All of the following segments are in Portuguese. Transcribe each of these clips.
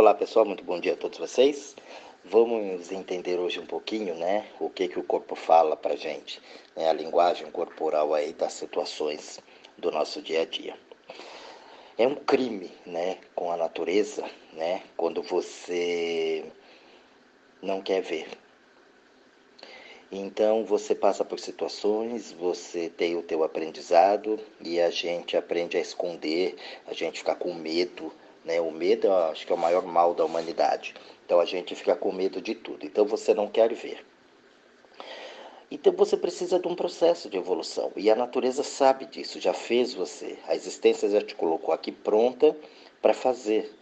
Olá pessoal, muito bom dia a todos vocês. Vamos entender hoje um pouquinho, né, o que que o corpo fala para gente, né, a linguagem corporal aí das situações do nosso dia a dia. É um crime, né, com a natureza, né, quando você não quer ver. Então você passa por situações, você tem o teu aprendizado e a gente aprende a esconder, a gente fica com medo, né? O medo, eu acho que é o maior mal da humanidade. Então a gente fica com medo de tudo. Então você não quer ver. Então você precisa de um processo de evolução. E a natureza sabe disso, já fez você. A existência já te colocou aqui pronta para fazer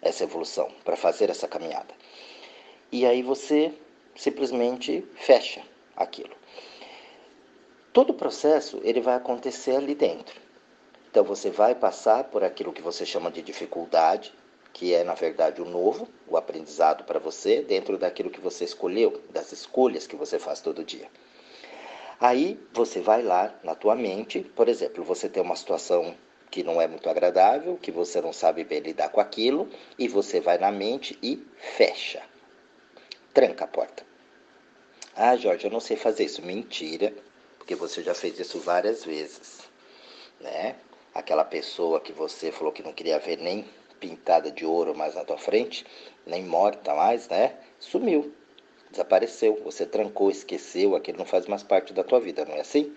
essa evolução, para fazer essa caminhada. E aí você simplesmente fecha aquilo. Todo o processo ele vai acontecer ali dentro. Então você vai passar por aquilo que você chama de dificuldade, que é na verdade o novo, o aprendizado para você, dentro daquilo que você escolheu, das escolhas que você faz todo dia. Aí você vai lá na tua mente, por exemplo, você tem uma situação que não é muito agradável, que você não sabe bem lidar com aquilo, e você vai na mente e fecha. Tranca a porta. Ah, Jorge, eu não sei fazer isso. Mentira, porque você já fez isso várias vezes, né? Aquela pessoa que você falou que não queria ver nem pintada de ouro mais na tua frente, nem morta mais, né? Sumiu, desapareceu, você trancou, esqueceu, aquilo não faz mais parte da tua vida, não é assim?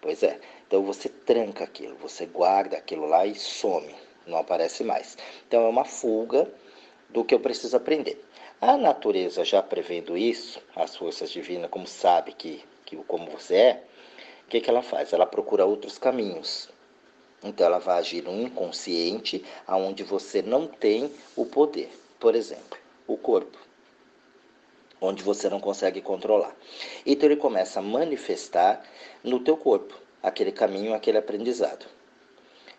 Pois é. Então você tranca aquilo, você guarda aquilo lá e some, não aparece mais. Então é uma fuga do que eu preciso aprender. A natureza já prevendo isso, as forças divinas, como sabe que, que como você é, o que, que ela faz? Ela procura outros caminhos então ela vai agir no inconsciente, aonde você não tem o poder. Por exemplo, o corpo, onde você não consegue controlar. Então ele começa a manifestar no teu corpo aquele caminho, aquele aprendizado.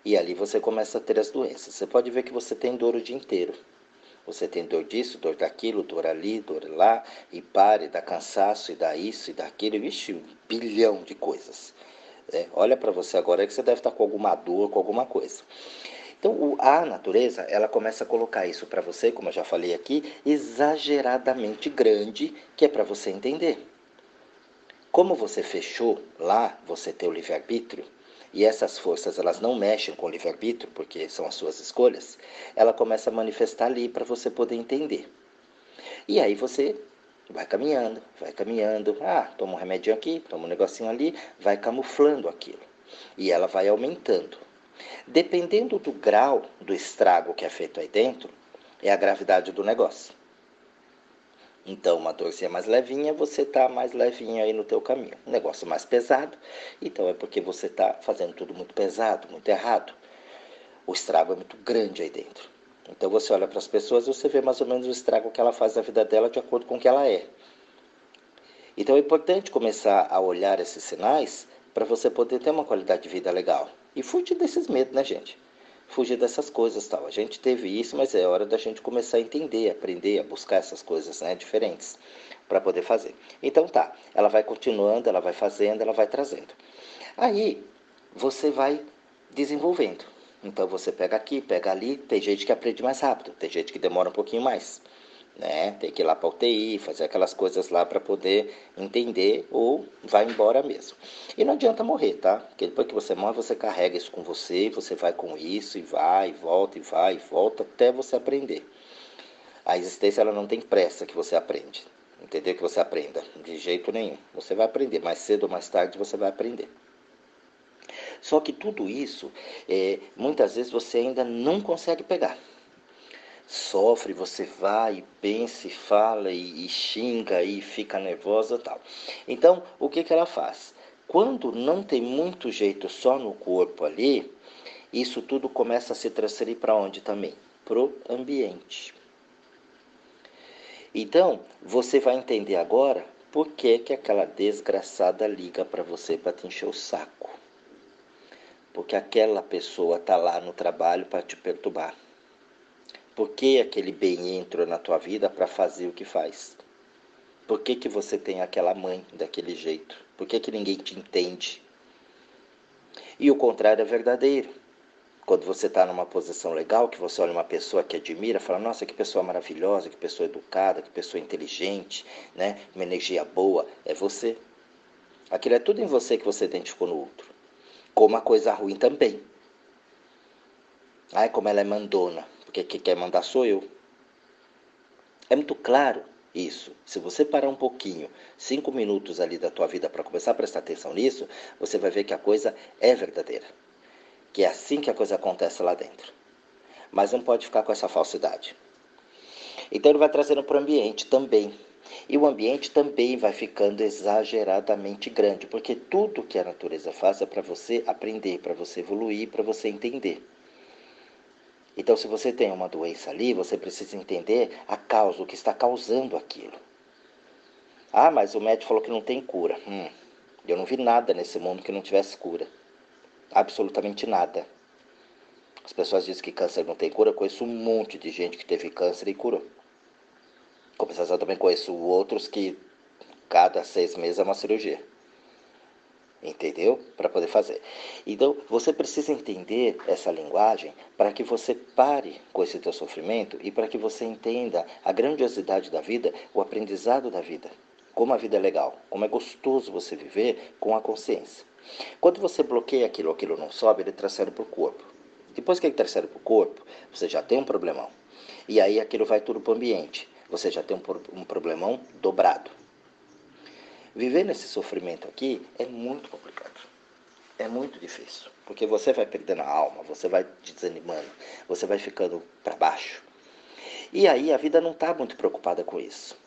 E ali você começa a ter as doenças. Você pode ver que você tem dor o dia inteiro. Você tem dor disso, dor daquilo, dor ali, dor lá, e pare, dá cansaço, e dá isso, e daquilo, vixe, um bilhão de coisas. É, olha para você agora que você deve estar com alguma dor, com alguma coisa. Então, a natureza, ela começa a colocar isso para você, como eu já falei aqui, exageradamente grande, que é para você entender. Como você fechou lá, você tem o livre-arbítrio, e essas forças elas não mexem com o livre-arbítrio, porque são as suas escolhas, ela começa a manifestar ali para você poder entender. E aí você Vai caminhando, vai caminhando. Ah, toma um remédio aqui, toma um negocinho ali, vai camuflando aquilo. E ela vai aumentando. Dependendo do grau do estrago que é feito aí dentro, é a gravidade do negócio. Então, uma dorzinha mais levinha, você está mais levinho aí no teu caminho. Um negócio mais pesado, então é porque você está fazendo tudo muito pesado, muito errado. O estrago é muito grande aí dentro. Então você olha para as pessoas e você vê mais ou menos o estrago que ela faz na vida dela de acordo com o que ela é. Então é importante começar a olhar esses sinais para você poder ter uma qualidade de vida legal. E fugir desses medos, né, gente? Fugir dessas coisas tal. A gente teve isso, mas é hora da gente começar a entender, aprender, a buscar essas coisas né, diferentes para poder fazer. Então tá, ela vai continuando, ela vai fazendo, ela vai trazendo. Aí você vai desenvolvendo. Então você pega aqui, pega ali, tem gente que aprende mais rápido, tem gente que demora um pouquinho mais. Né? Tem que ir lá para UTI, fazer aquelas coisas lá para poder entender ou vai embora mesmo. E não adianta morrer, tá? Porque depois que você morre, você carrega isso com você, você vai com isso e vai, e volta e vai e volta até você aprender. A existência ela não tem pressa que você aprende. Entendeu? Que você aprenda. De jeito nenhum. Você vai aprender. Mais cedo ou mais tarde você vai aprender. Só que tudo isso, é, muitas vezes você ainda não consegue pegar. Sofre, você vai, pensa, e fala e, e xinga e fica nervosa tal. Então, o que, que ela faz? Quando não tem muito jeito só no corpo ali, isso tudo começa a se transferir para onde também? Pro ambiente. Então, você vai entender agora por que, que aquela desgraçada liga para você para te encher o saco porque aquela pessoa está lá no trabalho para te perturbar. Por que aquele bem entrou na tua vida para fazer o que faz? Por que, que você tem aquela mãe daquele jeito? Por que, que ninguém te entende? E o contrário é verdadeiro. Quando você está numa posição legal, que você olha uma pessoa que admira, fala, nossa, que pessoa maravilhosa, que pessoa educada, que pessoa inteligente, né? uma energia boa, é você. Aquilo é tudo em você que você identificou no outro. Como a coisa ruim também. Ai, como ela é mandona, porque quem quer mandar sou eu. É muito claro isso. Se você parar um pouquinho, cinco minutos ali da tua vida para começar a prestar atenção nisso, você vai ver que a coisa é verdadeira que é assim que a coisa acontece lá dentro. Mas não pode ficar com essa falsidade. Então ele vai trazendo para o ambiente também. E o ambiente também vai ficando exageradamente grande, porque tudo que a natureza faz é para você aprender, para você evoluir, para você entender. Então, se você tem uma doença ali, você precisa entender a causa, o que está causando aquilo. Ah, mas o médico falou que não tem cura. Hum, eu não vi nada nesse mundo que não tivesse cura absolutamente nada. As pessoas dizem que câncer não tem cura. Eu conheço um monte de gente que teve câncer e curou. Compensação, também conheço outros que cada seis meses é uma cirurgia. Entendeu? Para poder fazer. Então, você precisa entender essa linguagem para que você pare com esse teu sofrimento e para que você entenda a grandiosidade da vida, o aprendizado da vida. Como a vida é legal, como é gostoso você viver com a consciência. Quando você bloqueia aquilo, aquilo não sobe, ele transfere para o corpo. Depois que ele transfere para o corpo, você já tem um problemão. E aí aquilo vai tudo para o ambiente. Você já tem um, um problemão dobrado. Viver nesse sofrimento aqui é muito complicado. É muito difícil. Porque você vai perdendo a alma, você vai desanimando, você vai ficando para baixo. E aí a vida não está muito preocupada com isso.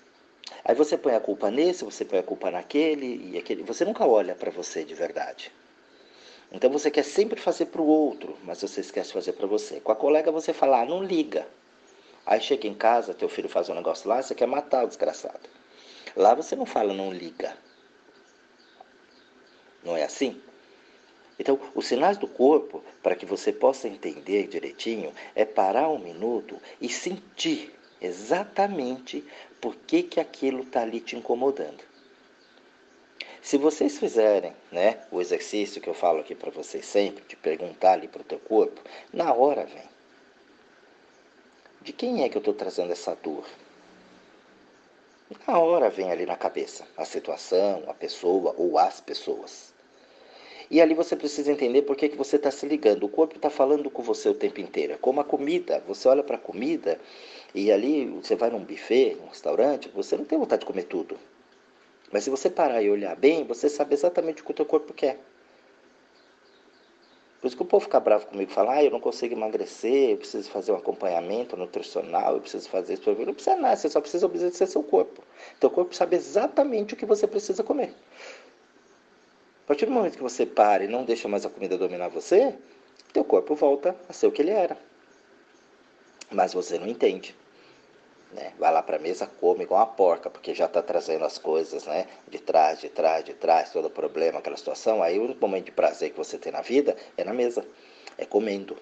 Aí você põe a culpa nesse, você põe a culpa naquele e aquele. Você nunca olha para você de verdade. Então você quer sempre fazer para o outro, mas você esquece de fazer para você. Com a colega você fala, ah, não liga. Aí chega em casa, teu filho faz um negócio lá, você quer matar o desgraçado. Lá você não fala, não liga. Não é assim? Então, os sinais do corpo, para que você possa entender direitinho, é parar um minuto e sentir exatamente por que, que aquilo está ali te incomodando. Se vocês fizerem né, o exercício que eu falo aqui para vocês sempre, de perguntar ali para o teu corpo, na hora vem. De quem é que eu estou trazendo essa dor? Na hora vem ali na cabeça a situação, a pessoa ou as pessoas. E ali você precisa entender por que, que você está se ligando. O corpo está falando com você o tempo inteiro. É como a comida. Você olha para a comida e ali você vai num buffet, num restaurante, você não tem vontade de comer tudo. Mas se você parar e olhar bem, você sabe exatamente o que o teu corpo quer. Por isso que o povo fica bravo comigo, fala, ah, eu não consigo emagrecer, eu preciso fazer um acompanhamento nutricional, eu preciso fazer isso. Não precisa nada, você só precisa obedecer seu corpo. Teu corpo sabe exatamente o que você precisa comer. A partir do momento que você para e não deixa mais a comida dominar você, teu corpo volta a ser o que ele era. Mas você não entende. Né? Vai lá para a mesa, come igual uma porca, porque já está trazendo as coisas né? de trás, de trás, de trás, todo o problema, aquela situação. Aí o momento de prazer que você tem na vida é na mesa, é comendo.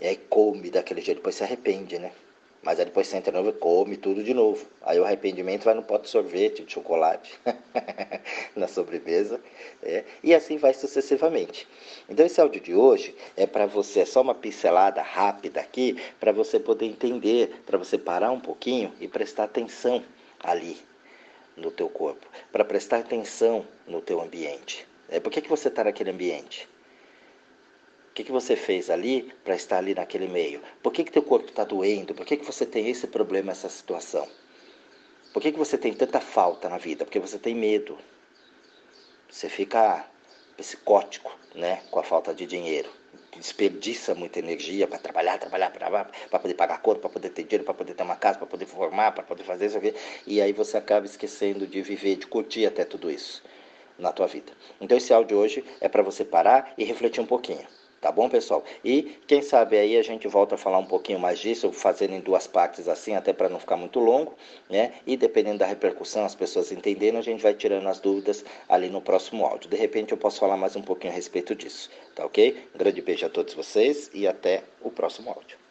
E aí come daquele jeito, depois se arrepende, né? Mas aí depois senta de novo e come tudo de novo. Aí o arrependimento vai no pote de sorvete, de chocolate, na sobremesa. É, e assim vai sucessivamente. Então esse áudio de hoje é para você, é só uma pincelada rápida aqui, para você poder entender, para você parar um pouquinho e prestar atenção ali no teu corpo, para prestar atenção no teu ambiente. É, por que, que você está naquele ambiente? Que, que você fez ali para estar ali naquele meio? Por que, que teu corpo está doendo? Por que, que você tem esse problema, essa situação? Por que, que você tem tanta falta na vida? Porque você tem medo. Você fica psicótico né, com a falta de dinheiro. Desperdiça muita energia para trabalhar, trabalhar, para poder pagar conta, para poder ter dinheiro, para poder ter uma casa, para poder formar, para poder fazer isso aqui. E aí você acaba esquecendo de viver, de curtir até tudo isso na tua vida. Então esse áudio hoje é para você parar e refletir um pouquinho. Tá bom, pessoal? E quem sabe aí a gente volta a falar um pouquinho mais disso, fazendo em duas partes assim, até para não ficar muito longo, né? E dependendo da repercussão, as pessoas entendendo, a gente vai tirando as dúvidas ali no próximo áudio. De repente eu posso falar mais um pouquinho a respeito disso, tá ok? Um grande beijo a todos vocês e até o próximo áudio.